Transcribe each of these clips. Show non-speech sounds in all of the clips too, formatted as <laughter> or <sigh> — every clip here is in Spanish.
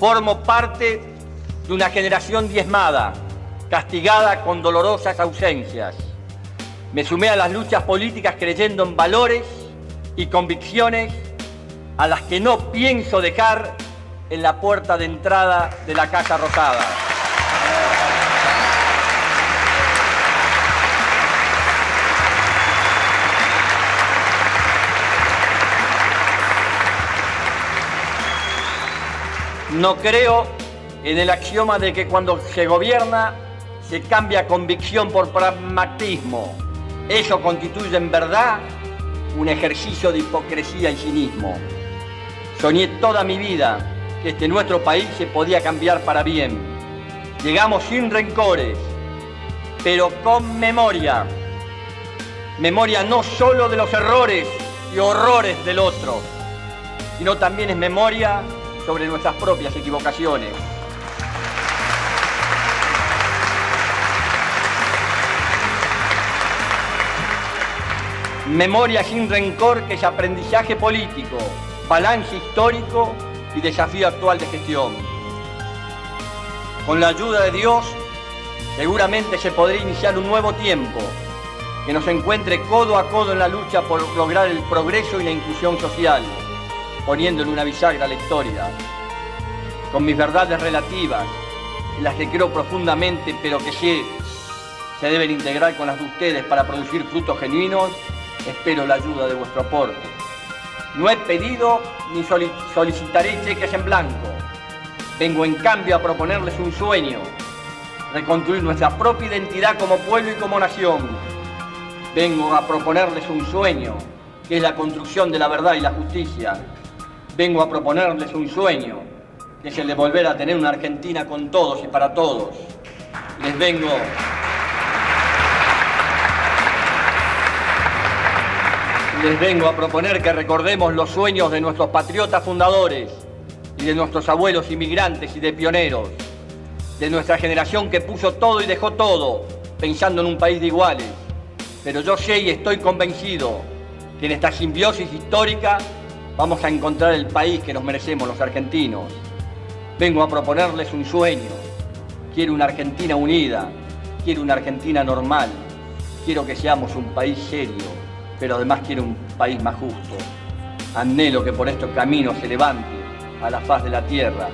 Formo parte de una generación diezmada, castigada con dolorosas ausencias. Me sumé a las luchas políticas creyendo en valores y convicciones a las que no pienso dejar en la puerta de entrada de la Casa Rosada. No creo en el axioma de que cuando se gobierna se cambia convicción por pragmatismo. Eso constituye en verdad un ejercicio de hipocresía y cinismo. Soñé toda mi vida que este nuestro país se podía cambiar para bien. Llegamos sin rencores, pero con memoria. Memoria no solo de los errores y horrores del otro, sino también es memoria sobre nuestras propias equivocaciones. Memoria sin rencor que es aprendizaje político, balance histórico y desafío actual de gestión. Con la ayuda de Dios, seguramente se podría iniciar un nuevo tiempo que nos encuentre codo a codo en la lucha por lograr el progreso y la inclusión social poniendo en una bisagra la historia, con mis verdades relativas, las que creo profundamente, pero que sé se deben integrar con las de ustedes para producir frutos genuinos, espero la ayuda de vuestro aporte. No he pedido ni solicitaré cheques en blanco. Vengo en cambio a proponerles un sueño, reconstruir nuestra propia identidad como pueblo y como nación. Vengo a proponerles un sueño, que es la construcción de la verdad y la justicia, vengo a proponerles un sueño, que es el de volver a tener una Argentina con todos y para todos. Les vengo Les vengo a proponer que recordemos los sueños de nuestros patriotas fundadores y de nuestros abuelos inmigrantes y de pioneros, de nuestra generación que puso todo y dejó todo pensando en un país de iguales. Pero yo sé y estoy convencido que en esta simbiosis histórica Vamos a encontrar el país que nos merecemos los argentinos. Vengo a proponerles un sueño. Quiero una Argentina unida. Quiero una Argentina normal. Quiero que seamos un país serio, pero además quiero un país más justo. Anhelo que por estos caminos se levante a la faz de la tierra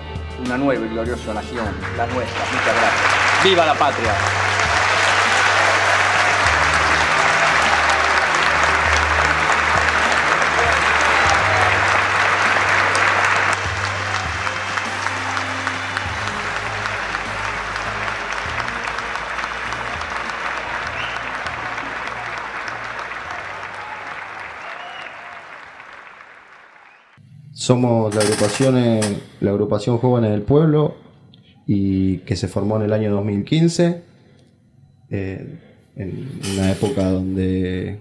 una nueva y gloriosa nación, la nuestra. Muchas gracias. ¡Viva la patria! Somos la agrupación, la agrupación Jóvenes del Pueblo y que se formó en el año 2015, eh, en una época donde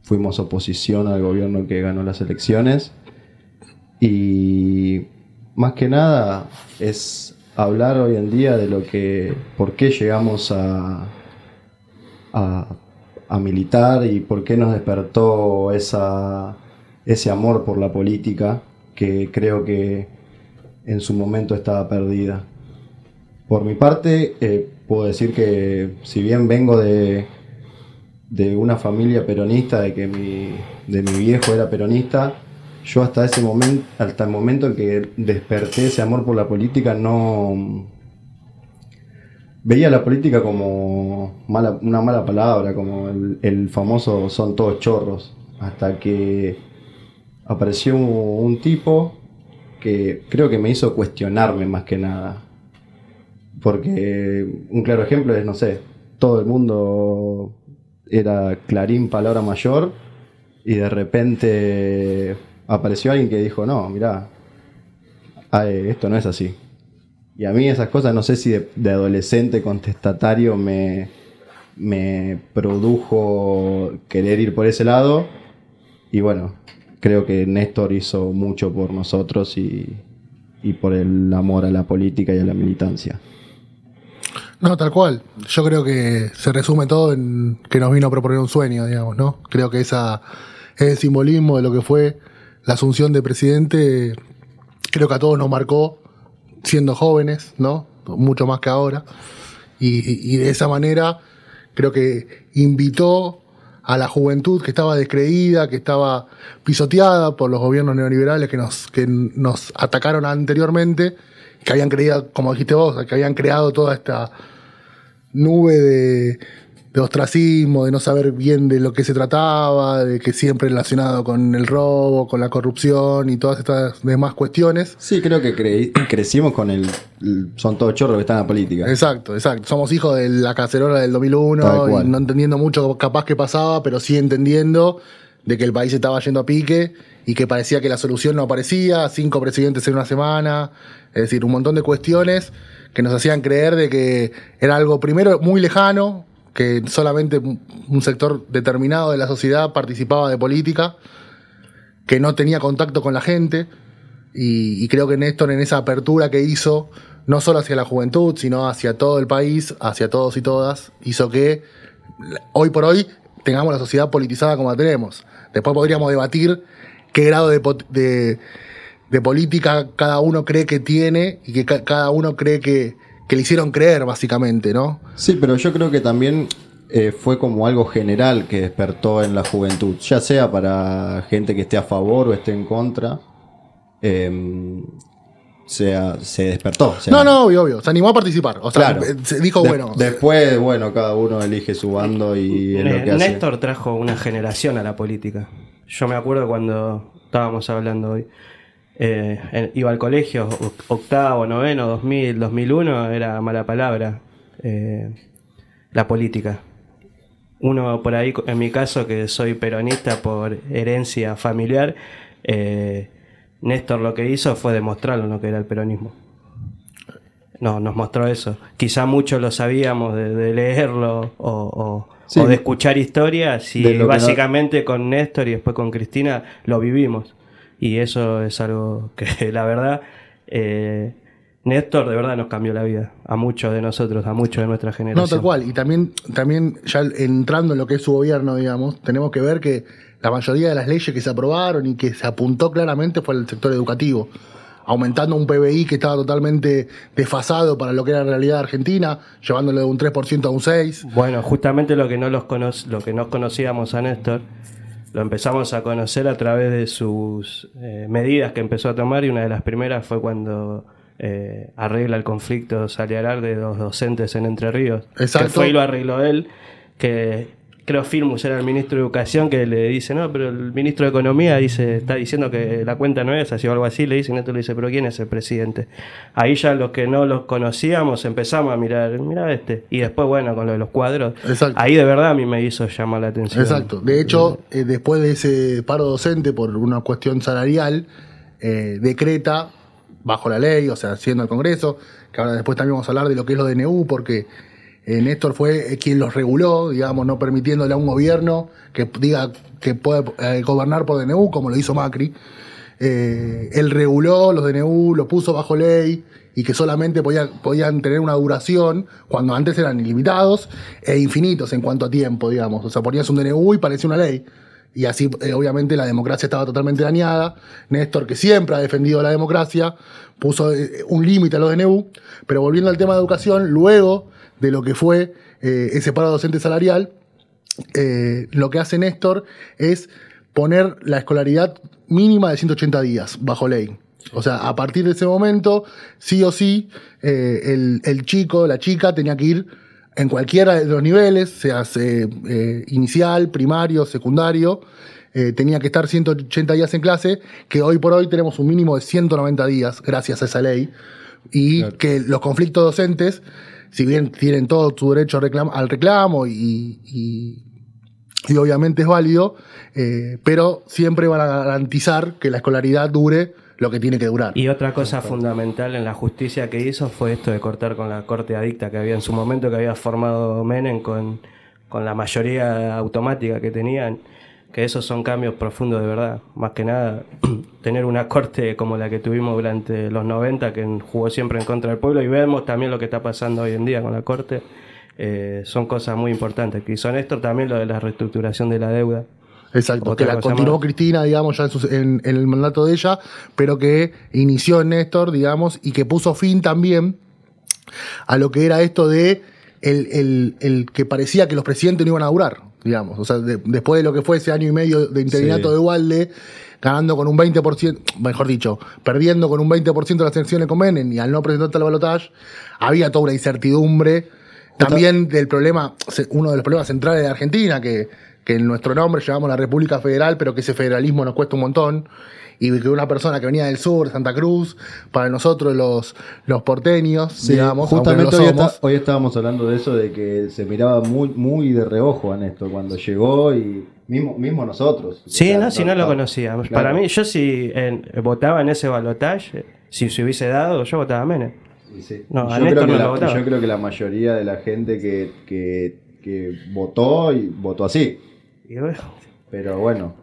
fuimos oposición al gobierno que ganó las elecciones. Y más que nada es hablar hoy en día de lo que, por qué llegamos a, a, a militar y por qué nos despertó esa, ese amor por la política que creo que en su momento estaba perdida. Por mi parte, eh, puedo decir que si bien vengo de, de una familia peronista, de que mi, de mi viejo era peronista, yo hasta ese momento, hasta el momento en que desperté ese amor por la política, no veía la política como mala, una mala palabra, como el, el famoso son todos chorros, hasta que apareció un tipo que creo que me hizo cuestionarme más que nada. Porque un claro ejemplo es, no sé, todo el mundo era Clarín palabra mayor y de repente apareció alguien que dijo, no, mirá, esto no es así. Y a mí esas cosas, no sé si de, de adolescente contestatario me, me produjo querer ir por ese lado. Y bueno, creo que Néstor hizo mucho por nosotros y, por el amor a la política y a la militancia. No, tal cual. Yo creo que se resume todo en que nos vino a proponer un sueño, digamos, ¿no? Creo que esa, ese simbolismo de lo que fue la asunción de presidente, creo que a todos nos marcó siendo jóvenes, ¿no? Mucho más que ahora. Y, y de esa manera creo que invitó a la juventud que estaba descreída, que estaba pisoteada por los gobiernos neoliberales que nos, que nos atacaron anteriormente, que habían creído, como dijiste vos, que habían creado toda esta nube de, de ostracismo, de no saber bien de lo que se trataba, de que siempre relacionado con el robo, con la corrupción y todas estas demás cuestiones. Sí, creo que creí- crecimos con el, el- Son todos chorros que están en la política. Exacto, exacto. Somos hijos de la cacerola del 2001 Tal cual. y no entendiendo mucho capaz que pasaba, pero sí entendiendo de que el país estaba yendo a pique y que parecía que la solución no aparecía, cinco presidentes en una semana, es decir, un montón de cuestiones que nos hacían creer de que era algo primero muy lejano, que solamente un sector determinado de la sociedad participaba de política, que no tenía contacto con la gente. Y, creo que Néstor en esa apertura que hizo, no solo hacia la juventud, sino hacia todo el país, hacia todos y todas, hizo que hoy por hoy tengamos la sociedad politizada como la tenemos. Después podríamos debatir qué grado de, de- de política cada uno cree que tiene y que ca- cada uno cree que, que le hicieron creer, básicamente, ¿no? Sí, pero yo creo que también eh, fue como algo general que despertó en la juventud, ya sea para gente que esté a favor o esté en contra. eh, sea, se despertó. sea, No, no, obvio, obvio. Se animó a participar. O sea, Claro. eh, se dijo, De- bueno. Después, bueno, cada uno elige su bando y es lo que hace. Néstor trajo una generación a la política. Yo me acuerdo cuando estábamos hablando hoy. Eh, en- iba al colegio, octavo, noveno, 2000, 2001, era mala palabra. eh, la política. Uno por ahí, en mi caso, que soy peronista por herencia familiar, eh, Néstor lo que hizo fue demostrarlo lo que era el peronismo. No, nos mostró eso. Quizá muchos lo sabíamos de, de leerlo o, o- Sí. o de escuchar historias y no- básicamente con Néstor y después con Cristina lo vivimos. Y eso es algo que <laughs> la verdad, eh, Néstor de verdad nos cambió la vida. A muchos de nosotros, a muchos de nuestra generación. No, tal cual. Y también, también ya entrando en lo que es su gobierno, digamos, tenemos que ver que la mayoría de las leyes que se aprobaron y que se apuntó claramente fue el sector educativo. Aumentando un PBI que estaba totalmente desfasado para lo que era la realidad argentina, llevándolo de un 3% a un 6%. Bueno, justamente lo que no los cono- lo que no conocíamos a Néstor, lo empezamos a conocer a través de sus eh, medidas que empezó a tomar y una de las primeras fue cuando eh, arregla el conflicto salarial de los docentes en Entre Ríos. Exacto. Que fue y lo arregló él, que creo Filmus era el ministro de Educación que le dice, no, pero el ministro de Economía dice, está diciendo que la cuenta no es así o algo así, le dice, y Néstor le dice, pero ¿quién es el presidente? Ahí ya los que no los conocíamos empezamos a mirar, mira este, y después bueno, con lo de los cuadros, Exacto. ahí de verdad a mí me hizo llamar la atención. Exacto. De hecho, eh, después de ese paro docente por una cuestión salarial, eh, decreta bajo la ley, o sea, siendo el Congreso, que ahora después también vamos a hablar de lo que es lo DNU, porque eh, Néstor fue eh, quien los reguló, digamos, no permitiéndole a un gobierno que diga que puede eh, gobernar por DNU, como lo hizo Macri. Él reguló los DNU, lo puso bajo ley y que solamente podía- podían tener una duración cuando antes eran ilimitados e infinitos en cuanto a tiempo, digamos. O sea, ponías un DNU y parecía una ley. Y así, obviamente, la democracia estaba totalmente dañada. Néstor, que siempre ha defendido la democracia, puso un límite a los DNU. Pero volviendo al tema de educación, luego de lo que fue eh, ese paro docente salarial, eh, lo que hace Néstor es poner la escolaridad mínima de 180 días bajo ley. O sea, a partir de ese momento, sí o sí, eh, el, el chico, la chica tenía que ir en cualquiera de los niveles, sea eh, inicial, primario, secundario, eh, tenía que estar 180 días en clase, que hoy por hoy tenemos un mínimo de 190 días gracias a esa ley, y que los conflictos docentes, si bien tienen todo su derecho reclam- al reclamo y, y- y obviamente es válido, eh, pero siempre van a garantizar que la escolaridad dure lo que tiene que durar. Y otra cosa fundamental en la justicia que hizo fue esto de cortar con la corte adicta que había en su momento, que había formado Menem con, con la mayoría automática que tenían, que esos son cambios profundos de verdad. Más que nada, <clears throat> tener una corte como la que tuvimos durante los 90, que jugó siempre en contra del pueblo, y vemos también lo que está pasando hoy en día con la corte, eh, son cosas muy importantes. Que hizo Néstor también lo de la reestructuración de la deuda. Exacto, que la continuó más. Cristina, digamos, ya en, sus- en- en el mandato de ella, pero que inició en Néstor, digamos, y que puso fin también a lo que era esto de el, el- el que parecía que los presidentes no iban a durar, digamos. O sea, de- después de lo que fue ese año y medio de interinato Sí. de Walde, ganando con un 20%, mejor dicho, perdiendo con un 20% las elecciones con Menem y al no presentarse al balotaje, había toda una incertidumbre. También del problema, uno de los problemas centrales de Argentina, que, que en nuestro nombre llamamos la República Federal, pero que ese federalismo nos cuesta un montón. Y que una persona que venía del sur, de Santa Cruz, para nosotros los, los porteños, Sí, digamos, no justamente hoy, somos, está- hoy estábamos hablando de eso, de que se miraba muy, muy de reojo a Néstor cuando llegó y mismo, mismo nosotros. Sí, no, si no lo claro. conocía. Claro. Para mí, yo si en- votaba en ese balotaje, si se hubiese dado, yo votaba sí. No, yo, creo que no la, votaba. yo creo que la mayoría de la gente que, que, que votó y votó así. Pero bueno,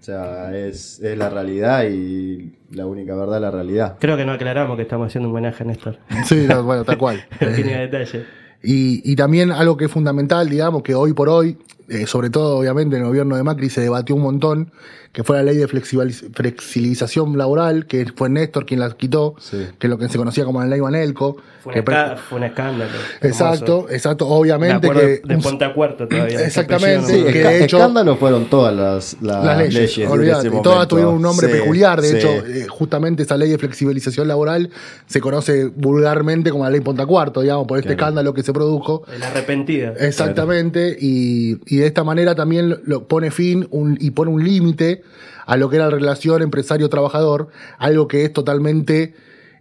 o sea, es, es la realidad y la única verdad es la realidad. creo que no aclaramos que estamos haciendo un homenaje a Néstor. <laughs> Sí, no, bueno, tal cual. <laughs> Pequeño detalle. Y, y también algo que es fundamental, digamos, que hoy por hoy, eh, sobre todo obviamente en el gobierno de Macri se debatió un montón, que fue la ley de flexibiliz- flexibilización laboral, que fue Néstor quien la quitó, Sí. que es lo que se conocía como la ley Banelco. Fue un, que pre- esca- fue un escándalo. exacto, hermoso. exacto, Me obviamente acuerdo que... de Ponte a Cuarto todavía. Exactamente, apellido no me que de hecho- escándalos fueron todas las, las las leyes, de y todas tuvieron un nombre Sí, peculiar. De sí. hecho, eh, justamente esa ley de flexibilización laboral se conoce vulgarmente como la ley Ponta Cuarto, digamos, por este Claro. escándalo que se produjo. El arrepentido. Exactamente, y, y de esta manera también lo, pone fin y pone un límite a lo que era la relación empresario-trabajador, algo que es totalmente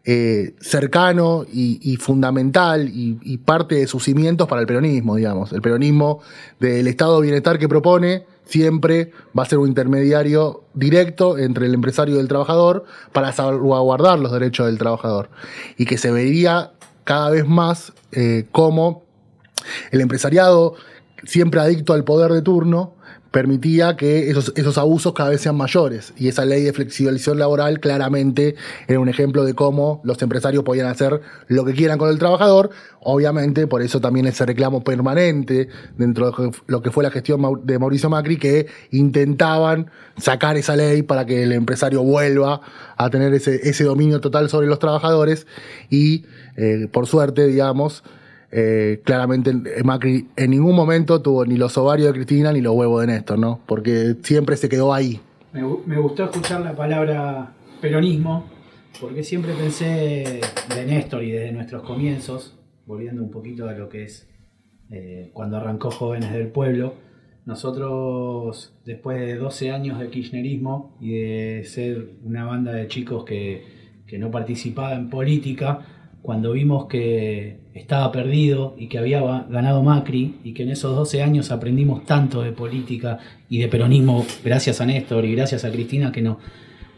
eh, cercano y, fundamental y, y parte de sus cimientos para el peronismo, digamos. El peronismo del estado de bienestar que propone siempre va a ser un intermediario directo entre el empresario y el trabajador para salvaguardar los derechos del trabajador y que se vería cada vez más eh, como el empresariado, siempre adicto al poder de turno, permitía que esos, esos abusos cada vez sean mayores. Y esa ley de flexibilización laboral claramente era un ejemplo de cómo los empresarios podían hacer lo que quieran con el trabajador. Obviamente, por eso también ese reclamo permanente dentro de lo que fue la gestión de Mauricio Macri, que intentaban sacar esa ley para que el empresario vuelva a tener ese, ese dominio total sobre los trabajadores. Y, eh, por suerte, digamos, eh, claramente Macri en ningún momento tuvo ni los ovarios de Cristina ni los huevos de Néstor, ¿no? Porque siempre se quedó ahí. Me gustó escuchar la palabra peronismo, porque siempre pensé de Néstor y desde nuestros comienzos, volviendo un poquito a lo que es eh, cuando arrancó Jóvenes del Pueblo, nosotros, después de 12 años de kirchnerismo y de ser una banda de chicos que, que no participaba en política, cuando vimos que estaba perdido y que había ganado Macri y que en esos 12 años aprendimos tanto de política y de peronismo gracias a Néstor y gracias a Cristina que no,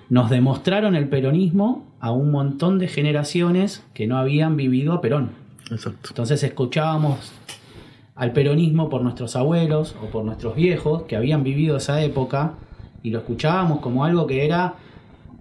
nos demostraron el peronismo a un montón de generaciones que no habían vivido a Perón. Exacto. Entonces escuchábamos al peronismo por nuestros abuelos o por nuestros viejos que habían vivido esa época y lo escuchábamos como algo que era...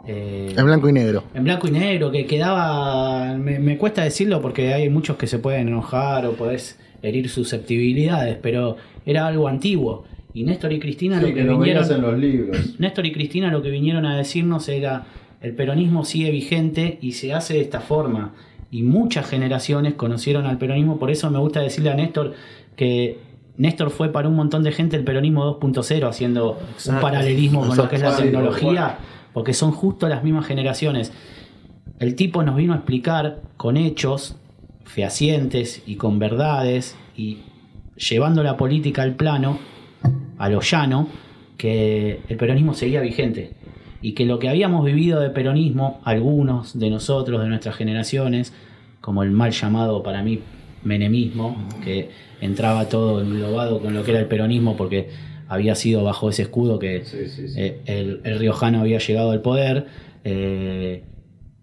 eh, En blanco y negro. en blanco y negro, que quedaba. Me, me cuesta decirlo porque hay muchos que se pueden enojar o podés herir susceptibilidades, pero era algo antiguo. Y Néstor y Cristina Sí, lo que, vinieron. veías en los libros. <laughs> Néstor y Cristina lo que vinieron a decirnos era el peronismo sigue vigente y se hace de esta forma. Y muchas generaciones conocieron al peronismo, por eso me gusta decirle a Néstor que Néstor fue para un montón de gente el peronismo 2.0, haciendo un Exacto. paralelismo con lo que es la tecnología, porque son justo las mismas generaciones. El tipo nos vino a explicar con hechos fehacientes y con verdades y llevando la política al plano, a lo llano, que el peronismo seguía vigente y que lo que habíamos vivido de peronismo, algunos de nosotros, de nuestras generaciones, como el mal llamado para mí menemismo, que entraba todo englobado con lo que era el peronismo porque había sido bajo ese escudo que Sí, sí, sí. eh, el, el riojano había llegado al poder, eh,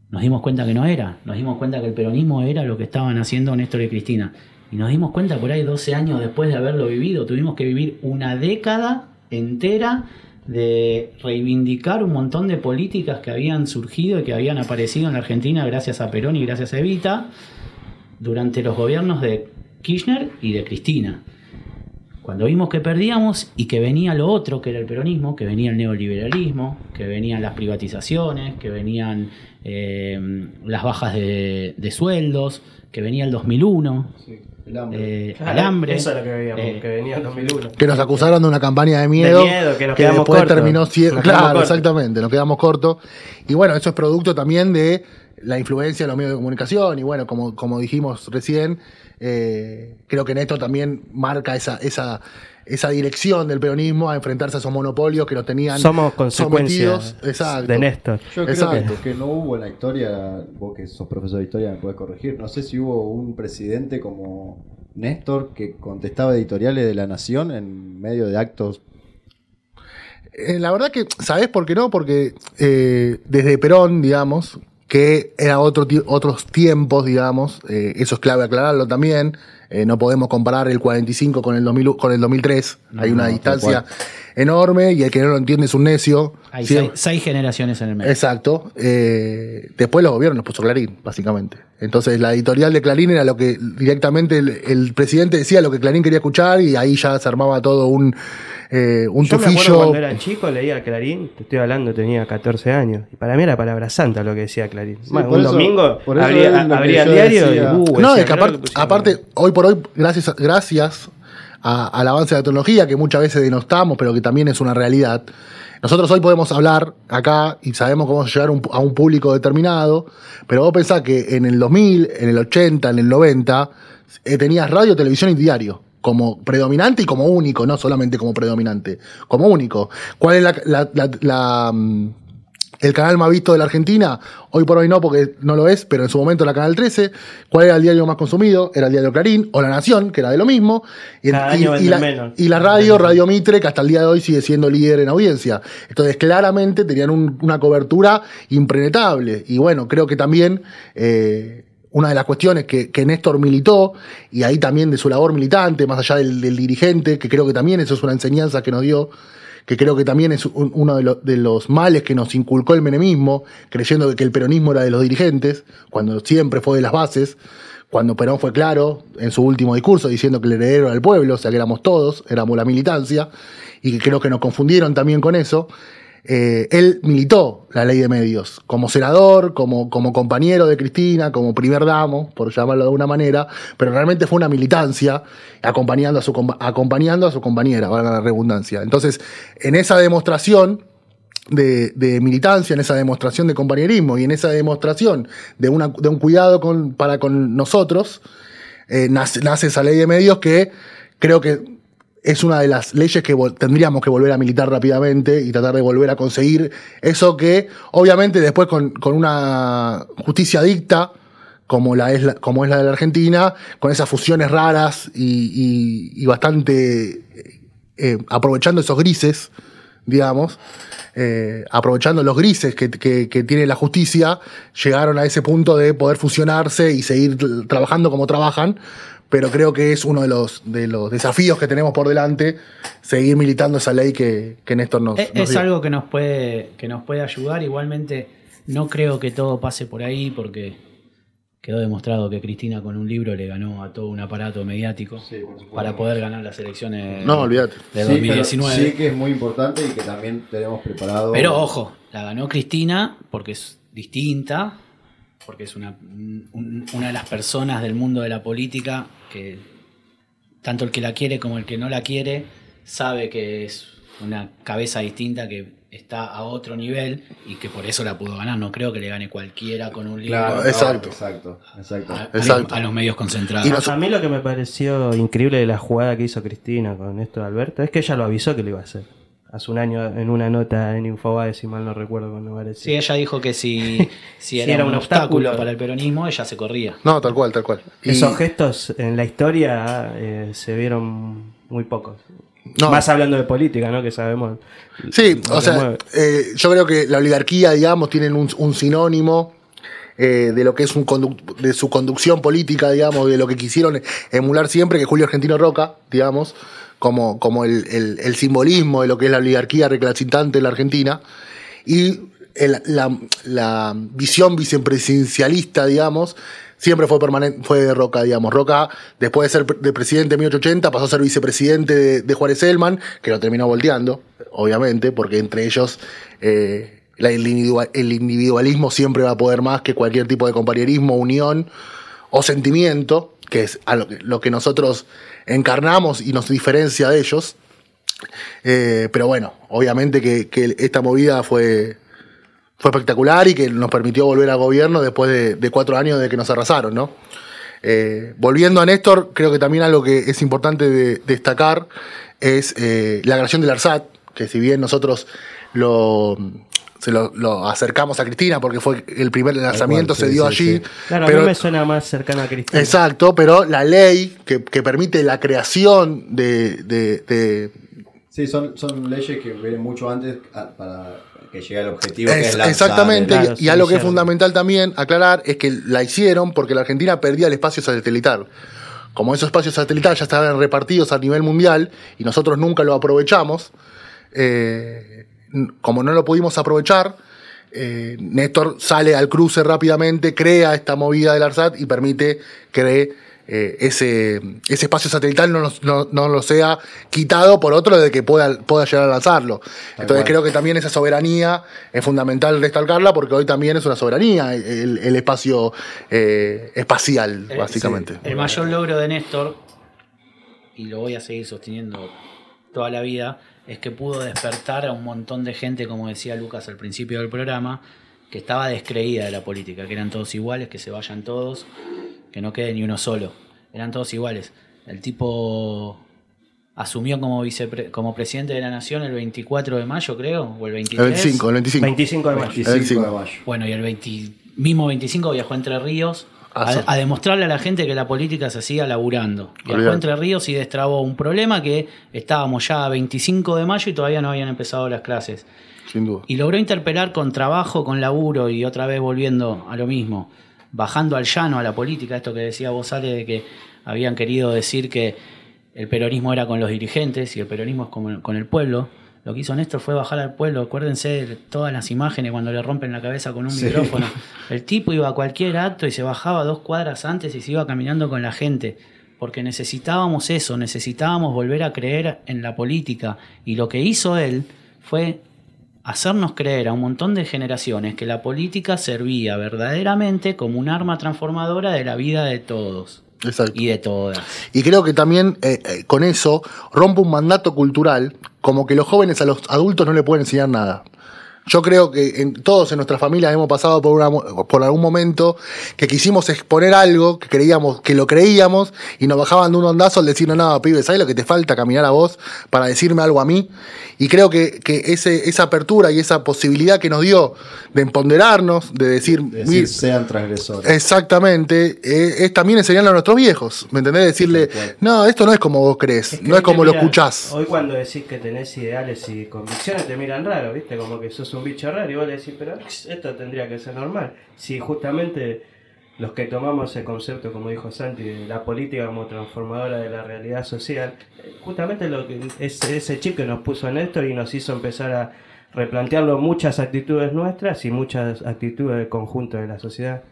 nos dimos cuenta que no era, nos dimos cuenta que el peronismo era lo que estaban haciendo Néstor y Cristina. Y nos dimos cuenta por ahí 12 años después de haberlo vivido, tuvimos que vivir una década entera de reivindicar un montón de políticas que habían surgido y que habían aparecido en la Argentina gracias a Perón y gracias a Evita durante los gobiernos de Kirchner y de Cristina. Cuando vimos que perdíamos y que venía lo otro, que era el peronismo, que venía el neoliberalismo, que venían las privatizaciones, que venían eh, las bajas de, de sueldos, que venía el 2001, El hambre. eh, Claro, el hambre. Eso es lo que veíamos, eh, que venía en 2001. Que nos acusaron de una campaña de miedo. De miedo, que nos quedamos después terminó siendo. Claro, exactamente, nos quedamos cortos. Y bueno, eso es producto también de la influencia de los medios de comunicación. Y bueno, como, como dijimos recién, eh, creo que Néstor también marca esa, esa, esa dirección del peronismo a enfrentarse a esos monopolios que nos tenían Somos consecuencias. Exacto. de Néstor. Yo creo Exacto. que, que no hubo en la historia, vos que sos profesor de historia me puedes corregir, no sé si hubo un presidente como Néstor que contestaba editoriales de la Nación en medio de actos. Eh, la verdad que, ¿sabés por qué no? Porque eh, desde Perón, digamos, que era otro otros tiempos, digamos, eh, eso es clave aclararlo también. Eh, no podemos comparar el 45 con el, 2000, con el 2003. Hay una no, distancia. Enorme y el que no lo entiende es un necio. Hay Sí, seis, seis generaciones en el medio. Exacto. Eh, después los gobiernos los puso Clarín, básicamente. Entonces la editorial de Clarín era lo que directamente el, el presidente decía lo que Clarín quería escuchar y ahí ya se armaba todo un, eh, un Yo me acuerdo tufillo. cuando era chico, leía Clarín, te estoy hablando, tenía 14 años. Y para mí era palabra santa lo que decía Clarín. Sí, Bueno, un eso- domingo por eso abría, es lo que abría el yo diario decía. y uh, No, decía, es que aparte, aparte, hoy por hoy, gracias, a- gracias al avance de la tecnología, que muchas veces denostamos, pero que también es una realidad, nosotros hoy podemos hablar acá y sabemos cómo llegar a un público determinado, pero vos pensás que en el 2000, en el 80, en el 90, eh, tenías radio, televisión y diario. Como predominante y como único, no solamente como predominante, como único. ¿Cuál es la, mm, el canal más visto de la Argentina, hoy por hoy no, porque no lo es, pero en su momento era Canal 13. ¿Cuál era el diario más consumido? Era el diario Clarín o La Nación, que era de lo mismo. Y, Cada y- año y la, menos. y la radio, Radio Mitre, que hasta el día de hoy sigue siendo líder en audiencia. Entonces, claramente tenían un- una cobertura impenetrable. Y bueno, creo que también. eh, una de las cuestiones que, que Néstor militó, y ahí también de su labor militante, más allá del, del dirigente, que creo que también eso es una enseñanza que nos dio, que creo que también es un- uno de, de los males que nos inculcó el menemismo, creyendo que el peronismo era de los dirigentes, cuando siempre fue de las bases, cuando Perón fue claro en su último discurso diciendo que el heredero era el pueblo, o sea que éramos todos, éramos la militancia, y que creo que nos confundieron también con eso. Eh, él militó la ley de medios como senador, como, como compañero de Cristina, como primer damo, por llamarlo de alguna manera, pero realmente fue una militancia acompañando a su, compa- acompañando a su compañera, valga la redundancia. Entonces, en esa demostración de, de militancia, en esa demostración de compañerismo y en esa demostración de, una, de un cuidado con, para con nosotros, eh, nace, nace esa ley de medios que creo que es una de las leyes que tendríamos que volver a militar rápidamente y tratar de volver a conseguir eso que obviamente después con, con una justicia dicta como, la es la, como es la de la Argentina, con esas fusiones raras y, y- bastante eh, aprovechando esos grises, digamos, eh, aprovechando los grises que, que- tiene la justicia, llegaron a ese punto de poder fusionarse y seguir trabajando como trabajan. Pero creo que es uno de los, de los desafíos que tenemos por delante, seguir militando esa ley que, que Néstor nos, Es, nos es algo que nos puede que nos puede ayudar. Igualmente, no creo que todo pase por ahí porque quedó demostrado que Cristina con un libro le ganó a todo un aparato mediático para poder ganar las elecciones No, de Sí, pero 2019. sí que es muy importante y que también tenemos preparado. Pero ojo, la ganó Cristina porque es distinta, porque es una, un- una de las personas del mundo de la política que tanto el que la quiere como el que no la quiere sabe que es una cabeza distinta que está a otro nivel y que por eso la pudo ganar. No creo que le gane cualquiera con un libro Claro, Exacto. Exacto, exacto. a- Exacto. a los medios concentrados. Y A mí lo que me pareció increíble de la jugada que hizo Cristina con esto de Alberto es que ella lo avisó que lo iba a hacer. Hace un año en una nota en Infobae, si mal no recuerdo cuando me Sí, ella dijo que si, <laughs> si era, un obstáculo para el peronismo, ella se corría. No, tal cual, tal cual. Y- Esos gestos en la historia eh, se vieron muy pocos. No. Más hablando de política, ¿no? Que sabemos. Sí, o sea, eh, yo creo que la oligarquía, digamos, tienen un, un sinónimo eh, de lo que es un de su conducción política, digamos, de lo que quisieron emular siempre, que Julio Argentino Roca, digamos, como, como el, el- simbolismo de lo que es la oligarquía recalcitrante en la Argentina. Y la, la visión vicepresidencialista, digamos, siempre fue permanente, fue de Roca, digamos. Roca, después de ser de presidente en 1880, pasó a ser vicepresidente de, Juárez Elman, que lo terminó volteando, obviamente, porque entre ellos eh, el, individua- el individualismo siempre va a poder más que cualquier tipo de compañerismo, unión o sentimiento, que es a lo que nosotros encarnamos y nos diferencia de ellos. Eh, pero bueno, obviamente que, esta movida fue, fue espectacular y que nos permitió volver al gobierno después de, cuatro años de que nos arrasaron, ¿no? Eh, volviendo a Néstor, creo que también algo que es importante de- destacar es eh, la creación del ARSAT, que si bien nosotros lo, se lo, lo acercamos a Cristina porque fue el primer lanzamiento, cual, se dio sí, allí. sí. Claro, a mí me suena más cercano a Cristina. Exacto, pero la ley que, que permite la creación de, de- de- Sí, son, son leyes que vienen mucho antes a- para que llegue al objetivo que Es- es lanzar exactamente, Claro, y, algo que es fundamental también aclarar es que la hicieron porque la Argentina perdía el espacio satelital. Como esos espacios satelitales ya estaban repartidos a nivel mundial y nosotros nunca lo aprovechamos, eh, como no lo pudimos aprovechar, eh, Néstor sale al cruce rápidamente, crea esta movida del ARSAT y permite que eh, ese, ese espacio satelital no, no, no lo sea quitado por otro de que pueda, pueda llegar a lanzarlo. Entonces creo que también esa soberanía es fundamental destacarla porque hoy también es una soberanía el, el espacio eh, espacial, básicamente. El mayor logro de Néstor, y lo voy a seguir sosteniendo toda la vida, es que pudo despertar a un montón de gente, como decía Lucas al principio del programa, que estaba descreída de la política, que eran todos iguales, que se vayan todos, que no quede ni uno solo. Eran todos iguales. El tipo asumió como, vicepre- como presidente de la nación el 24 de mayo, creo, o el 23. El 25, el 25. 25 de mayo. 25 de mayo. Bueno, y el 20 mismo 25 viajó a Entre Ríos a, demostrarle a la gente que la política se hacía laburando. A Entre Ríos y destrabó un problema que estábamos ya a 25 de mayo y todavía no habían empezado las clases. Sin duda. Y logró interpelar con trabajo, con laburo y otra vez volviendo a lo mismo, bajando al llano a la política, esto que decía vos, Ale, de que habían querido decir que el peronismo era con los dirigentes y el peronismo es con, con el pueblo. Lo que hizo Néstor fue bajar al pueblo. Acuérdense de todas las imágenes cuando le rompen la cabeza con un Sí. micrófono. El tipo iba a cualquier acto y se bajaba dos cuadras antes y se iba caminando con la gente. Porque necesitábamos eso, necesitábamos volver a creer en la política. Y lo que hizo él fue hacernos creer a un montón de generaciones que la política servía verdaderamente como un arma transformadora de la vida de todos Exacto. y de todas. Y creo que también eh, eh, con eso rompe un mandato cultural, como que los jóvenes a los adultos no le pueden enseñar nada. Yo creo que en, todos en nuestra familia hemos pasado por, una mo- por algún momento que quisimos exponer algo, que creíamos, que lo creíamos, y nos bajaban de un ondazo al decir, no, no, pibe, ¿sabes lo que te falta caminar a vos para decirme algo a mí? Y creo que, que ese, esa apertura y esa posibilidad que nos dio de empoderarnos, de decir, Es "Mir- decir, sean transgresores. Exactamente, eh, es también enseñarle a nuestros viejos, ¿me entendés? Decirle, no, esto no es como vos crees, Es que, no es como lo escuchás. Hoy cuando decís que tenés ideales y convicciones te miran raro, ¿viste? Como que sos un bicho raro y vos le decís, pero esto tendría que ser normal. Si justamente los que tomamos ese concepto, como dijo Santi, de la política como transformadora de la realidad social, justamente lo que es ese chip que nos puso Néstor y nos hizo empezar a replantearlo muchas actitudes nuestras y muchas actitudes del conjunto de la sociedad.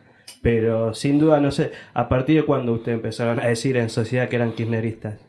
Pero sin duda, no sé, a partir de cuando ustedes empezaron a decir en sociedad que eran kirchneristas.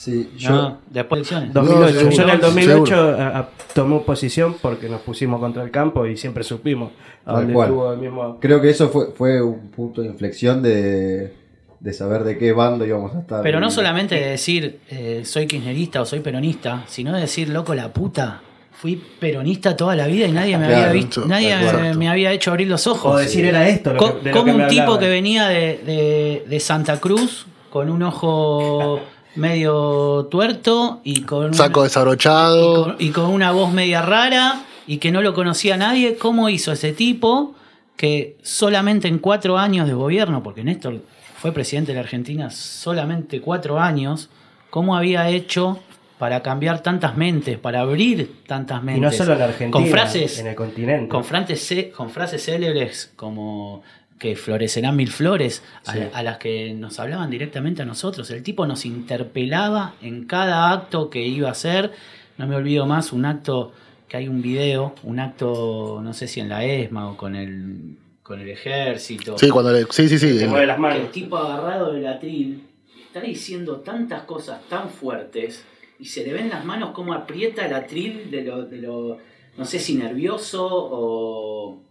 Sí, yo, No, después de elecciones. 2008. seguro, Yo en el 2008 seguro. a- a- tomé posición porque nos pusimos contra el campo y siempre supimos a dónde cual. estuvo el mismo. creo que eso fue, fue un punto de inflexión de, de saber de qué bando íbamos a estar. Pero no solamente de decir eh, soy kirchnerista o soy peronista, sino de decir, loco, la puta, fui peronista toda la vida y nadie me Claro, había visto, nadie exacto. me había hecho abrir los ojos. O decir era esto lo Co- que, de lo como me un tipo que venía de, de- de Santa Cruz con un ojo medio tuerto y con una- Saco y desabrochado. con, y con una voz media rara y que no lo conocía nadie, ¿cómo hizo ese tipo que solamente en cuatro años de gobierno, porque Néstor fue presidente de la Argentina solamente cuatro años, cómo había hecho para cambiar tantas mentes, para abrir tantas mentes? Y no solo en Argentina, con frases, en el continente. con frases, con frases célebres como que florecerán mil flores, a, Sí. a las que nos hablaban directamente a nosotros. El tipo nos interpelaba en cada acto que iba a hacer. No me olvido más un acto que hay un video, un acto, no sé si en la ESMA o con el, con el ejército. Sí, cuando le- sí, sí, sí. Las que el tipo agarrado del atril está diciendo tantas cosas tan fuertes y se le ven las manos como aprieta el atril de lo, de lo no sé si nervioso o,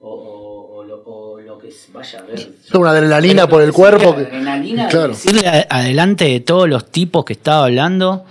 o, o- o lo, o lo que es- vaya a ver. Una adrenalina por el cuerpo. que- adrenalina de decirle a- adelante de todos los tipos que estaba hablando,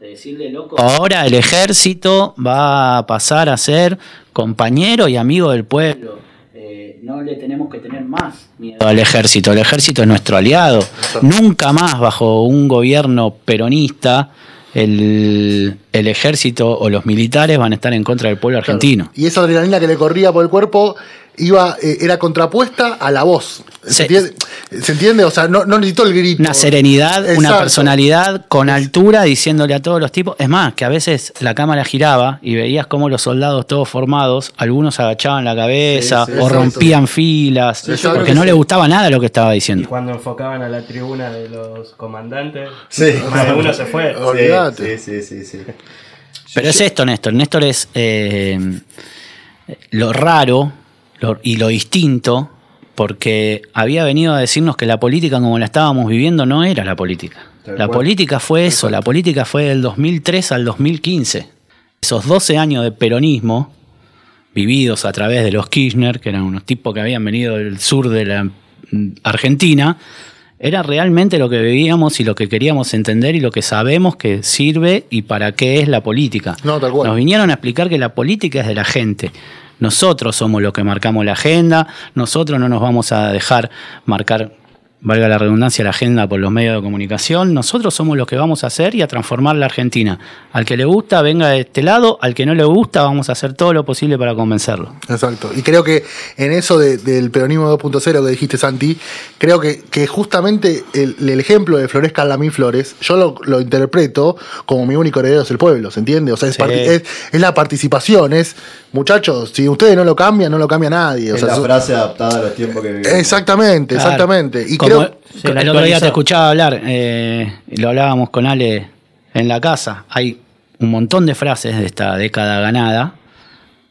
de decirle loco. Ahora el ejército va a pasar a ser compañero y amigo del pueblo. Eh, no le tenemos que tener más miedo al ejército. El ejército es nuestro aliado. Nunca más bajo un gobierno peronista el, el ejército o los militares van a estar en contra del pueblo Claro. argentino. Y esa adrenalina que le corría por el cuerpo iba, eh, era contrapuesta a la voz. ¿Se, Sí. entiende? ¿Se entiende? O sea, no, no necesitó el grito. Una serenidad, una personalidad con altura diciéndole a todos los tipos. Es más, que a veces la cámara giraba y veías cómo los soldados todos formados, algunos agachaban la cabeza Sí, sí, o rompían filas, porque que no sí. le gustaba nada lo que estaba Y diciendo. cuando enfocaban a la tribuna de los comandantes, Sí. más de uno se fue. <laughs> Olvídate. Sí, sí, sí, sí. Pero es esto, Néstor. Néstor es eh, lo raro lo- y lo distinto, porque había venido a decirnos que la política como la estábamos viviendo no era la política. La cual. política fue eso, la política fue del 2003 al 2015. Esos 12 años de peronismo, vividos a través de los Kirchner, que eran unos tipos que habían venido del sur de la mm, Argentina, era realmente lo que vivíamos y lo que queríamos entender y lo que sabemos que sirve y para qué es la política. No, tal cual. Nos vinieron a explicar que la política es de la gente. Nosotros somos los que marcamos la agenda, nosotros no nos vamos a dejar marcar, valga la redundancia, la agenda por los medios de comunicación, nosotros somos los que vamos a hacer y a transformar la Argentina. Al que le gusta, venga de este lado, al que no le gusta, vamos a hacer todo lo posible para convencerlo. Exacto. Y creo que en eso de- del peronismo 2.0 que dijiste, Santi, creo que, que justamente el, el ejemplo de Florezca Lamí Flores, yo lo, lo interpreto como mi único heredero es el pueblo, ¿se entiende? O sea, es, Sí. parti- es, es la participación, es, muchachos, si ustedes no lo cambian, no lo cambia nadie. O Es sea, la frase adaptada a los tiempos que vivimos. exactamente, Claro. exactamente. Y creo, Sí, el otro día te escuchaba hablar, eh, lo hablábamos con Ale en la casa. Hay un montón de frases de esta década ganada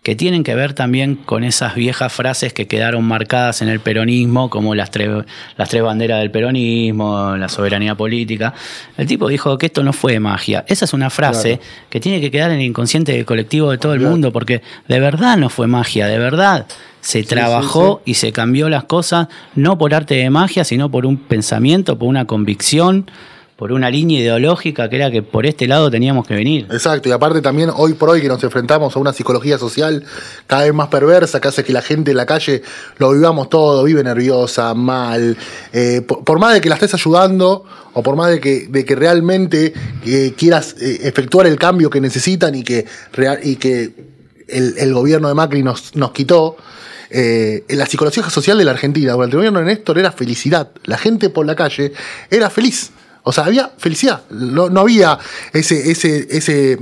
que tienen que ver también con esas viejas frases que quedaron marcadas en el peronismo, como las tres, las tres banderas del peronismo, la soberanía política. El tipo dijo que esto no fue magia. Esa es una frase que tiene que quedar en el inconsciente colectivo de todo el mundo, porque de verdad no fue magia, de verdad se trabajó y se cambió las cosas, no por arte de magia, sino por un pensamiento, por una convicción, por una línea ideológica que era que por este lado teníamos que venir. Exacto, y aparte también hoy por hoy que nos enfrentamos a una psicología social cada vez más perversa, que hace que la gente en la calle lo vivamos todo, vive nerviosa, mal, eh, por, más de que la estés ayudando o por más de que, de que realmente eh, quieras eh, efectuar el cambio que necesitan y que, real- y que el, el gobierno de Macri nos, nos quitó, eh, la psicología social de la Argentina durante el gobierno de Néstor era felicidad. La gente por la calle era feliz. O sea, había felicidad. No, no había ese, ese, ese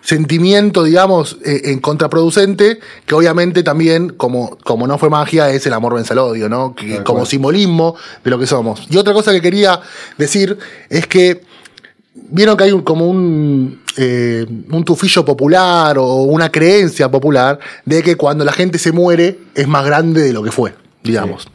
sentimiento, digamos, eh, en contraproducente, que obviamente también, como, como no fue magia, es el amor vence al odio, ¿no? Que, como simbolismo de lo que somos. Y otra cosa que quería decir es que vieron que hay un, como un, eh, un tufillo popular o una creencia popular de que cuando la gente se muere es más grande de lo que fue, digamos.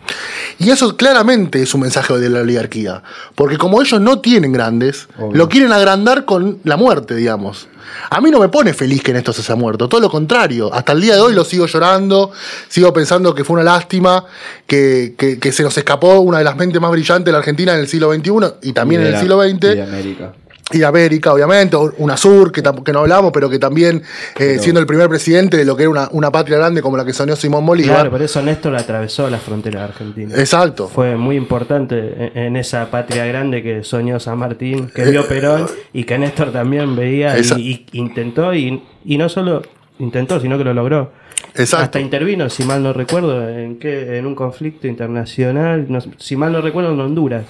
Y eso claramente es un mensaje de la oligarquía, porque como ellos no tienen grandes, Obvio. lo quieren agrandar con la muerte, digamos. A mí no me pone feliz que Néstor se haya muerto, todo lo contrario. Hasta el día de hoy lo sigo llorando, sigo pensando que fue una lástima, que, que- que se nos escapó una de las mentes más brillantes de la Argentina en el siglo XXI y también Y en el siglo XX. Y de América, obviamente, o una sur que, que no hablamos, pero que también, eh, Pero- siendo el primer presidente de lo que era una, una patria grande como la que soñó Simón Bolívar. Claro, por eso Néstor atravesó la frontera Argentina. Exacto. Fue muy importante en, esa patria grande que soñó San Martín, que vio Perón y que Néstor también veía y, intentó, y, y no solo intentó, sino que lo logró. Exacto. Hasta intervino, si mal no recuerdo, en, que, en un conflicto internacional, no- si mal no recuerdo, en Honduras,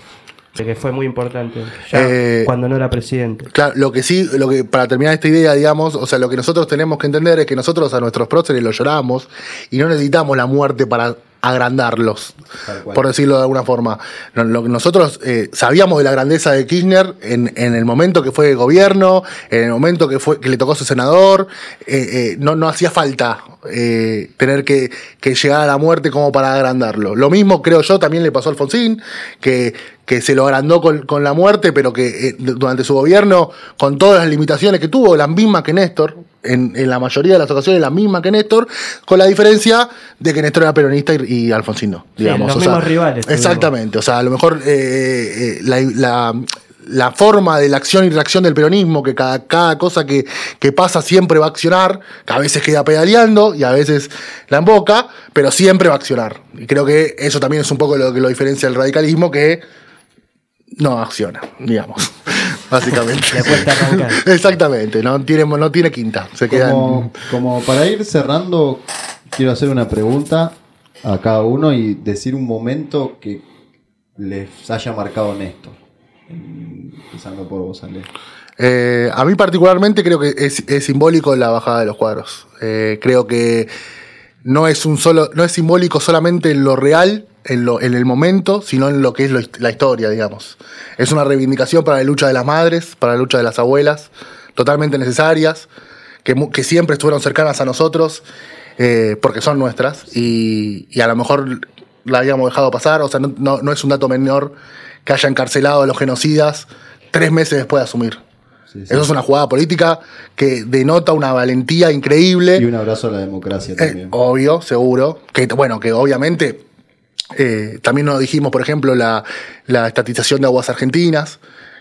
que fue muy importante, ya Eh, cuando no era presidente. Claro, lo que sí, lo que para terminar esta idea, digamos, o sea, lo que nosotros tenemos que entender es que nosotros a nuestros próceres los lloramos y no necesitamos la muerte para agrandarlos, por decirlo de alguna forma. Nosotros eh, sabíamos de la grandeza de Kirchner en, en el momento que fue gobierno, en el momento que fue que le tocó ser senador, eh, eh, no, no hacía falta tener que, que llegar a la muerte como para agrandarlo. Lo mismo creo yo también le pasó a Alfonsín, que, que se lo agrandó con, con la muerte, pero que durante su gobierno, con todas las limitaciones que tuvo, las mismas que Néstor, en, en la mayoría de las ocasiones las mismas que Néstor, con la diferencia de que Néstor era peronista y, y Alfonsín no. Sí, Digamos. los O sea, mismos rivales. Exactamente, o sea, a lo mejor eh, eh, la, la- la forma de la acción y reacción del peronismo, que cada, cada cosa que, que pasa siempre va a accionar, que a veces queda pedaleando y a veces la emboca, pero siempre va a accionar. Y creo que eso también es un poco lo que lo diferencia del radicalismo, que no acciona, digamos, básicamente. <laughs> Le cuesta arrancar. Exactamente, no tiene, no tiene quinta, se Como, como para ir cerrando, quiero hacer una pregunta a cada uno y decir un momento que les haya marcado Néstor. Empezando por vos, Ale. Eh, a mí particularmente creo que es, es simbólico la bajada de los cuadros. Eh, creo que no es un solo, no es simbólico solamente en lo real, en, lo, en el momento, sino en lo que es lo la historia, digamos. Es una reivindicación para la lucha de las madres, para la lucha de las abuelas, totalmente necesarias, que, siempre estuvieron cercanas a nosotros, eh, porque son nuestras, y, y a lo mejor la habíamos dejado pasar, o sea, no, no- no es un dato menor que haya encarcelado a los genocidas tres meses después de asumir. Sí, sí. Eso es una jugada política que denota una valentía increíble. Y un abrazo a la democracia Eh, también. obvio, seguro. Que bueno, que obviamente eh, también nos dijimos, por ejemplo, la, estatización de aguas argentinas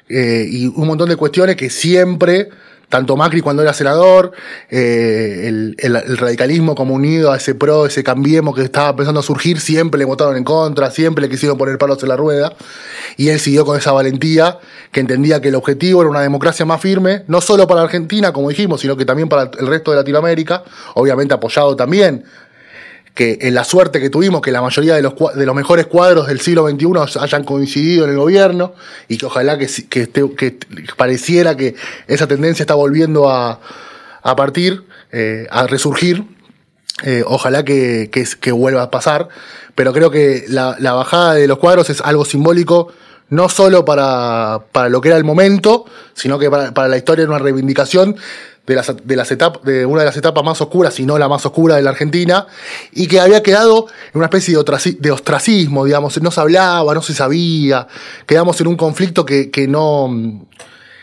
eh, y un montón de cuestiones que siempre, tanto Macri cuando era senador, eh, el radicalismo como unido a ese pro, ese cambiemos que estaba empezando a surgir, siempre le votaron en contra, siempre le quisieron poner palos en la rueda. Y él siguió con esa valentía, que entendía que el objetivo era una democracia más firme, no solo para Argentina, como dijimos, sino que también para el resto de Latinoamérica, obviamente apoyado también que en la suerte que tuvimos, que la mayoría de los, de los mejores cuadros del siglo XXI hayan coincidido en el gobierno y que ojalá que, si- que, pareciera que esa tendencia está volviendo a, a partir, eh, a resurgir. Eh, ojalá que, que, vuelva a pasar, pero creo que la bajada de los cuadros es algo simbólico no solo para, para lo que era el momento, sino que para, para la historia de una reivindicación de, de, de una de las etapas más oscuras, si no la más oscura de la Argentina, y que había quedado en una especie de, ostraci- de ostracismo, digamos, no se hablaba, no se sabía, quedamos en un conflicto que, que no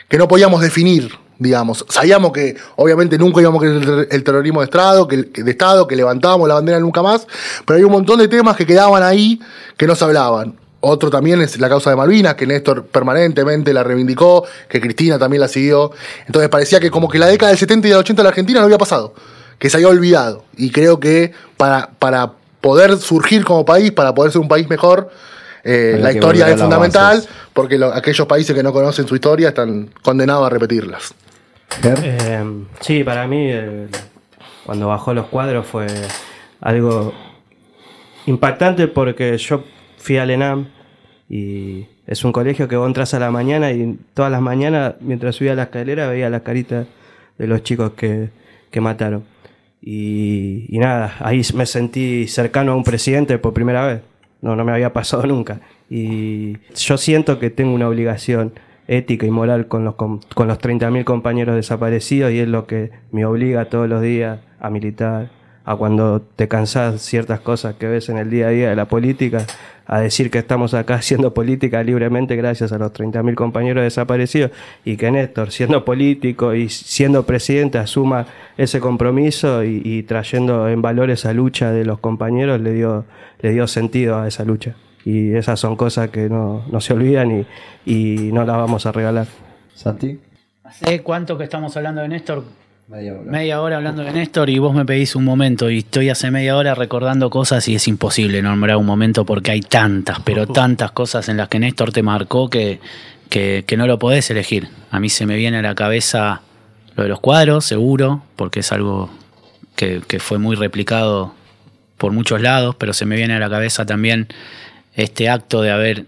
que no podíamos definir, digamos. Sabíamos que obviamente nunca íbamos a querer el terrorismo de Estado, que, que- de Estado, que levantábamos la bandera nunca más, pero hay un montón de temas que quedaban ahí que no se hablaban. Otro también es la causa de Malvinas, que Néstor permanentemente la reivindicó, que Cristina también la siguió. Entonces parecía que como que la década del 70 y del 80 de la Argentina no había pasado, que se había olvidado. Y creo que para, para poder surgir como país, para poder ser un país mejor, eh, la historia es fundamental, bases. porque lo- aquellos países que no conocen su historia están condenados a repetirlas. Eh, sí, para mí, eh, cuando bajó los cuadros fue algo impactante porque yo fui al ENAM y es un colegio que vos entras a la mañana y todas las mañanas, mientras subía la escalera, veía las caritas de los chicos que, que mataron. Y, nada, ahí me sentí cercano a un presidente por primera vez. No, no me había pasado <laughs> nunca. Y yo siento que tengo una obligación ética y moral con los, com- con los 30.000 compañeros desaparecidos y es lo que me obliga todos los días a militar, a cuando te cansás ciertas cosas que ves en el día a día de la política, a decir que estamos acá <laughs> haciendo política libremente gracias a los 30.000 compañeros desaparecidos y que Néstor, siendo político y siendo presidente, asuma ese compromiso y, y trayendo en valor esa lucha de los compañeros, le dio, le dio sentido a esa lucha. Y esas son cosas que no, no se olvidan y, y no las vamos a regalar. Santi, ¿Hace cuánto que estamos hablando de Néstor? Media hora. Media hora hablando de Néstor y vos me pedís un momento y estoy hace media hora recordando cosas y es imposible nombrar un momento porque hay tantas, pero tantas cosas en las que Néstor te marcó que, que, que no lo podés elegir. A mí se me viene a la cabeza lo de los cuadros, seguro, porque es algo que, que fue muy replicado por muchos lados, pero se me viene a la cabeza también este acto de haber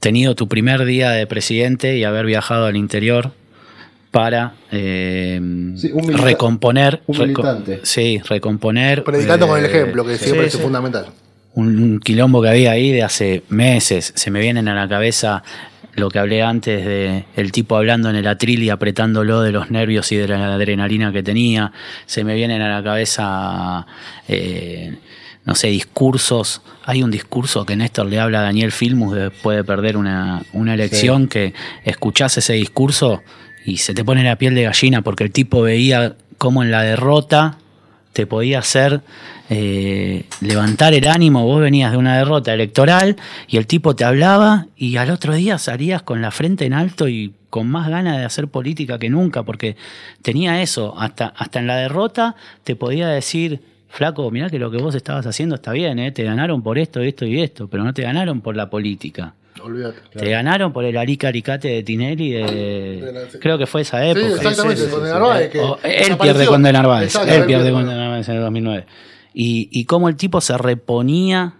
tenido tu primer día de presidente y haber viajado al interior para eh, Sí, un milita- recomponer. un reco- militante. sí, recomponer. Predicando con el eh, ejemplo, que sí, siempre sí, es sí. fundamental. un quilombo que había ahí de hace meses. Se me vienen a la cabeza lo que hablé antes de el tipo hablando en el atril y apretándolo de los nervios y de la adrenalina que tenía. Se me vienen a la cabeza, eh, no sé, discursos. Hay un discurso que Néstor le habla a Daniel Filmus después de perder una, una elección, que escuchás ese discurso y se te pone la piel de gallina porque el tipo veía cómo en la derrota te podía hacer eh, levantar el ánimo. Vos venías de una derrota electoral y el tipo te hablaba y al otro día salías con la frente en alto y con más ganas de hacer política que nunca, porque tenía eso, hasta, hasta en la derrota te podía decir, flaco, mirá que lo que vos estabas haciendo está bien, ¿eh? te ganaron por esto, esto y esto, pero no te ganaron por la política. Olvídate. Te ganaron por el Arica Aricate de Tinelli de, De la- creo que fue esa Sí, época. exactamente, sí, sí, con sí, de Narváez, que O- él pierde con De Narváez. Exacto, Él pierde con De Narváez en el 2009. Y, y cómo el tipo se reponía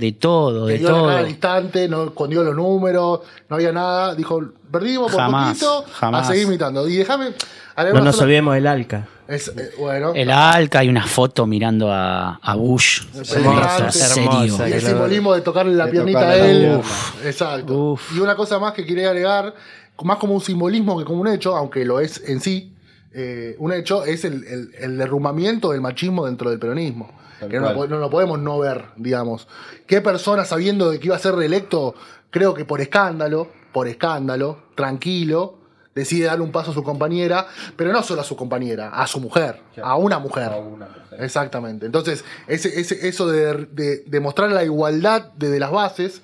de todo, Que de todo. instante, no escondió los números, no había nada. Dijo, perdimos por Jamás, poquito, jamás. a seguir imitando. Y déjame. No nos olvidemos del Alca. Es, eh, bueno, El Alca hay una foto mirando a, a Bush. Hermosa, En serio. hermosa. y el simbolismo de tocarle la de piernita a tocarle él. pierna. Exacto. Uf. Y una cosa más que quería agregar, más como un simbolismo que como un hecho, aunque lo es en sí, eh, un hecho es el, el- el derrumbamiento del machismo dentro del peronismo. Que no lo, no lo podemos no ver, digamos. ¿Qué persona sabiendo de que iba a ser reelecto, creo que por escándalo, por escándalo, tranquilo, decide darle un paso a su compañera, pero no solo a su compañera, a su mujer, a una mujer. A una mujer. Exactamente. Entonces, ese, ese- eso de, de, de mostrar la igualdad desde las bases,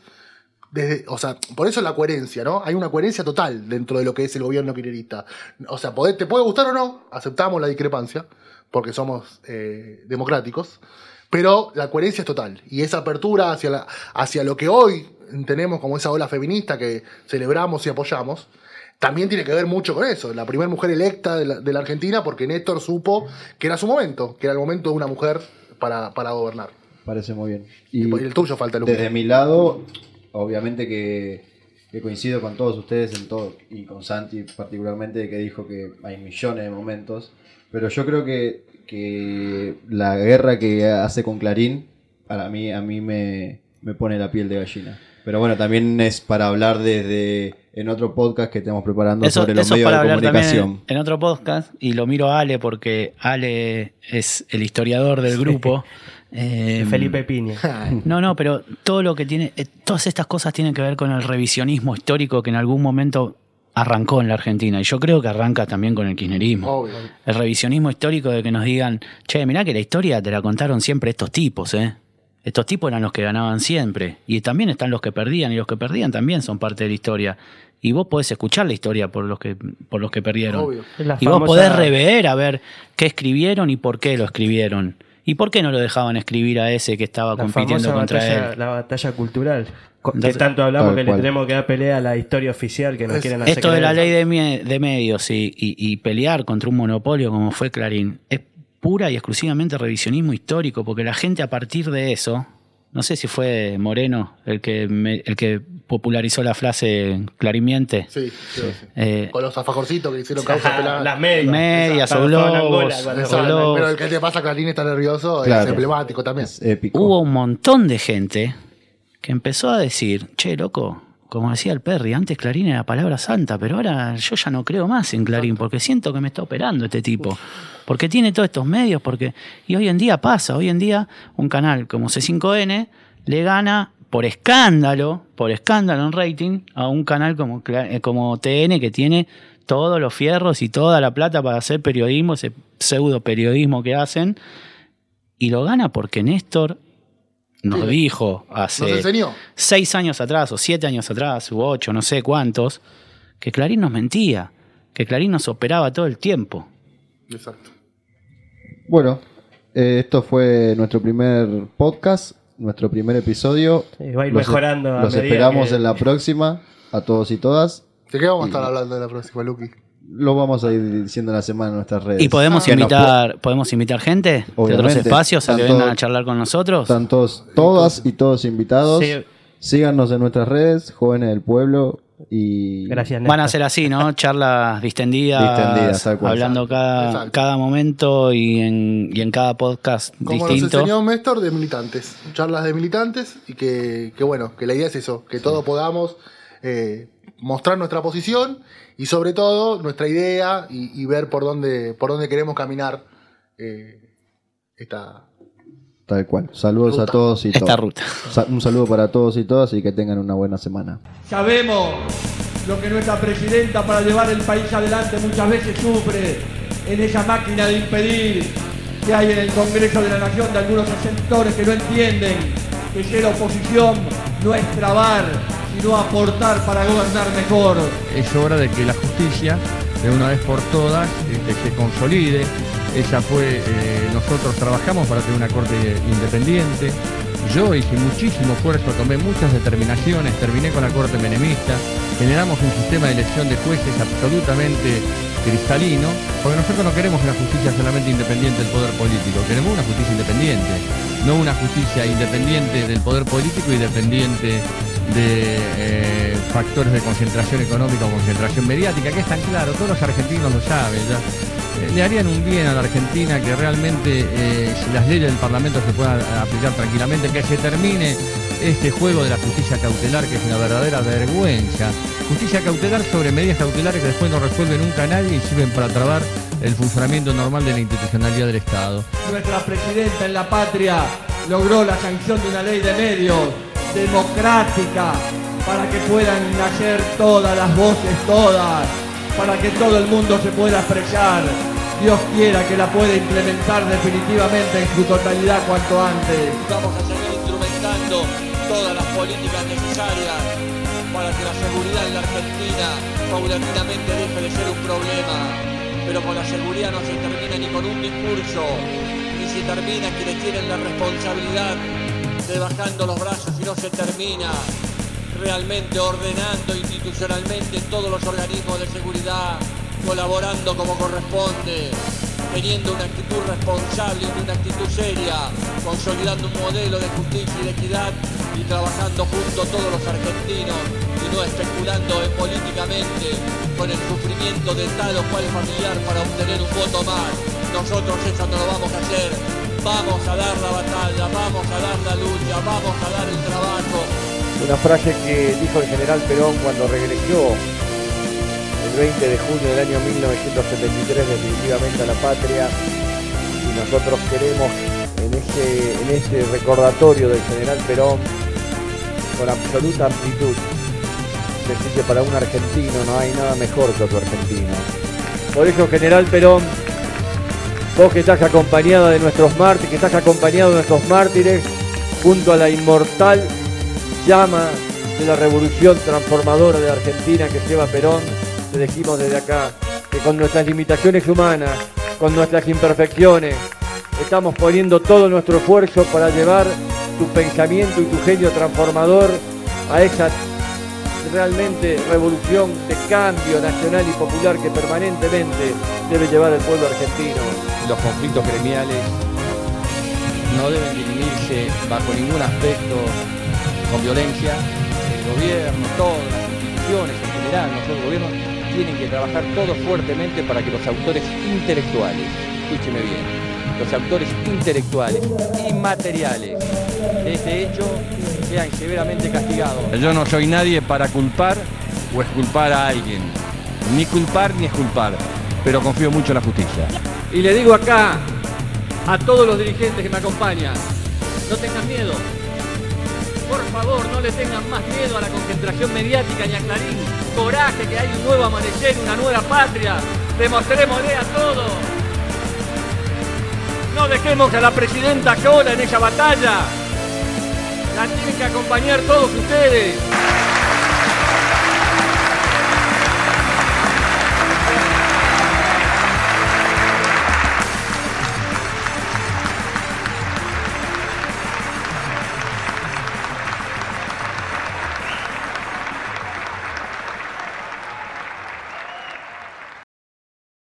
desde, o sea, por eso la coherencia, ¿no? Hay una coherencia total dentro de lo que es el gobierno kirchnerista. O sea, te puede gustar o no, aceptamos la discrepancia, porque somos eh, democráticos, pero la coherencia es total. Y esa apertura hacia, la, hacia lo que hoy tenemos como esa ola feminista que celebramos y apoyamos, también tiene que ver mucho con eso. La primera mujer electa de la, de la Argentina, porque Néstor supo que era su momento, que era el momento de una mujer para, para gobernar. Parece muy bien. Y, Y el tuyo falta, Lucas. desde mi lado, obviamente que, que coincido con todos ustedes en todo, y con Santi particularmente, que dijo que hay millones de momentos, pero yo creo que, que la guerra que hace con Clarín, para mí, a mí me, me pone la piel de gallina. Pero bueno, también es para hablar desde en otro podcast que estamos preparando Eso, sobre los medios para de comunicación. en, en otro podcast. Y lo miro a Ale porque Ale es el historiador del grupo. <laughs> Eh, Felipe Piña. <laughs> No, no, pero todo lo que tiene, eh, todas estas cosas tienen que ver con el revisionismo histórico que en algún momento arrancó en la Argentina. Y yo creo que arranca también con el kirchnerismo. Obvio. El revisionismo histórico de que nos digan, che, mirá que la historia te la contaron siempre estos tipos, ¿eh? Estos tipos eran los que ganaban siempre. Y también están los que perdían, y los que perdían también son parte de la historia. Y vos podés escuchar la historia por los que, por los que perdieron. Obvio. Y vos famosa- podés rever a ver qué escribieron y por qué lo escribieron. ¿Y por qué no lo dejaban escribir a ese que estaba La compitiendo contra batalla, él? la batalla cultural. Que tanto hablamos que cual. le tenemos que dar pelea a la historia oficial que nos Es- quieren hacer Esto de la ley de, de medios y, y- y pelear contra un monopolio como fue Clarín es pura y exclusivamente revisionismo histórico, porque la gente a partir de eso, no sé si fue Moreno el que, me- el que popularizó la frase Clarín miente, Sí, sí, sí. eh, Con los alfajorcitos que hicieron causa Ajá, pelada. las medias. Medias o globos. Pero el que te pasa Clarín está nervioso es emblemático también. Es épico. hubo un montón de gente que empezó a decir, che, loco, como decía el Perry, antes Clarín era palabra santa, pero ahora yo ya no creo más en Clarín, porque siento que me está operando este tipo. Porque tiene todos estos medios, porque. Y hoy en día pasa, hoy en día un canal como C5N le gana por escándalo, por escándalo en rating, a un canal como, eh, como TN que tiene todos los fierros y toda la plata para hacer periodismo, ese pseudo periodismo que hacen, y lo gana porque Néstor nos dijo hace Nos seis años atrás, o siete años atrás, u ocho, no sé cuántos, que Clarín nos mentía, que Clarín nos operaba todo el tiempo. Exacto. Bueno, eh, esto fue nuestro primer podcast, nuestro primer episodio. Sí, va a ir Los- mejorando a Los medida esperamos que- en la próxima, a todos y todas. ¿De qué vamos a estar hablando de la próxima, Luqui? Lo vamos a ir diciendo en la semana en nuestras redes. Y podemos nos invitar, podemos invitar gente de otros espacios a que vengan a charlar con nosotros. Están todos, todas y todos invitados. Sí. Síganos en nuestras redes, Jóvenes del Pueblo, Y Gracias, Van a ser así, ¿no? <laughs> Charlas distendidas, Distendidas, hablando cada, Exacto. cada momento y en, y en cada podcast Como nos distinto. enseñó Néstor, de militantes. Charlas de militantes y que, que bueno, que la idea es eso, que todos podamos eh, mostrar nuestra posición y sobre todo nuestra idea y, y ver por dónde, por dónde queremos caminar eh, esta... tal cual. Saludos Ruta. a todos y Esta todas. ruta. Sa- Un saludo para todos y todas y que tengan una buena semana. Sabemos lo que nuestra presidenta para llevar el país adelante muchas veces sufre en esa máquina de impedir que hay en el Congreso de la Nación de algunos sectores que no entienden que ser oposición no es trabar, sino aportar para gobernar mejor. es hora de que la justicia, de una vez por todas, este, se consolide. Esa fue, eh, nosotros trabajamos para tener una corte independiente. Yo hice muchísimo esfuerzo, tomé muchas determinaciones, terminé con la corte menemista, generamos un sistema de elección de jueces absolutamente cristalino, porque nosotros no queremos una justicia solamente independiente del poder político, queremos una justicia independiente, no una justicia independiente del poder político y dependiente de eh, factores de concentración económica o concentración mediática, que es tan claro, todos los argentinos lo saben. ya. Eh, le harían un bien a la Argentina que realmente eh, las leyes del Parlamento se puedan aplicar tranquilamente, que se termine este juego de la justicia cautelar, que es una verdadera vergüenza. Justicia cautelar sobre medidas cautelares que después no resuelve nunca nadie y sirven para trabar el funcionamiento normal de la institucionalidad del Estado. Nuestra presidenta en la patria logró la sanción de una ley de medios democrática para que puedan nacer todas las voces, todas, para que todo el mundo se pueda expresar. Dios quiera que la pueda implementar definitivamente en su totalidad cuanto antes. Vamos a seguir instrumentando todas las políticas necesarias para que la seguridad en la Argentina paulatinamente deje de ser un problema. Pero con la seguridad no se termina ni con un discurso, ni se termina quienes tienen la responsabilidad de bajando los brazos y no se termina realmente ordenando institucionalmente todos los organismos de seguridad, colaborando como corresponde, teniendo una actitud responsable y una actitud seria, consolidando un modelo de justicia y de equidad y trabajando junto a todos los argentinos y no especulando en políticamente con el sufrimiento de tal o cual familiar para obtener un voto más. Nosotros eso no lo vamos a hacer. Vamos a dar la batalla, vamos a dar la lucha, vamos a dar el trabajo. Una frase que dijo el general Perón cuando regresó el 20 de junio del año 1973 definitivamente a la patria y nosotros queremos en en este recordatorio del general Perón con absoluta amplitud decir que para un argentino no hay nada mejor que otro argentino. Por eso general Perón, vos que estás acompañado de nuestros mártires, que estás acompañado de nuestros mártires, junto a la inmortal llama de la revolución transformadora de Argentina que lleva Perón, te decimos desde acá que con nuestras limitaciones humanas, con nuestras imperfecciones, estamos poniendo todo nuestro esfuerzo para llevar tu pensamiento y tu genio transformador a esa realmente revolución de cambio nacional y popular que permanentemente debe llevar el pueblo argentino. Los conflictos gremiales no deben dirimirse bajo ningún aspecto con violencia. El gobierno, todas las instituciones en general, nosotros el gobierno, tienen que trabajar todos fuertemente para que los autores intelectuales, escúcheme bien, los autores intelectuales y materiales de este hecho sean severamente castigados. Yo no soy nadie para culpar o exculpar a alguien, ni culpar ni exculpar, pero confío mucho en la justicia. Y le digo acá a todos los dirigentes que me acompañan, no tengan miedo. Por favor, no le tengan más miedo a la concentración mediática ni a Clarín. Coraje que hay un nuevo amanecer, una nueva patria. Demostrémosle a todos. No dejemos a la presidenta sola en esa batalla. La tienen que acompañar todos ustedes.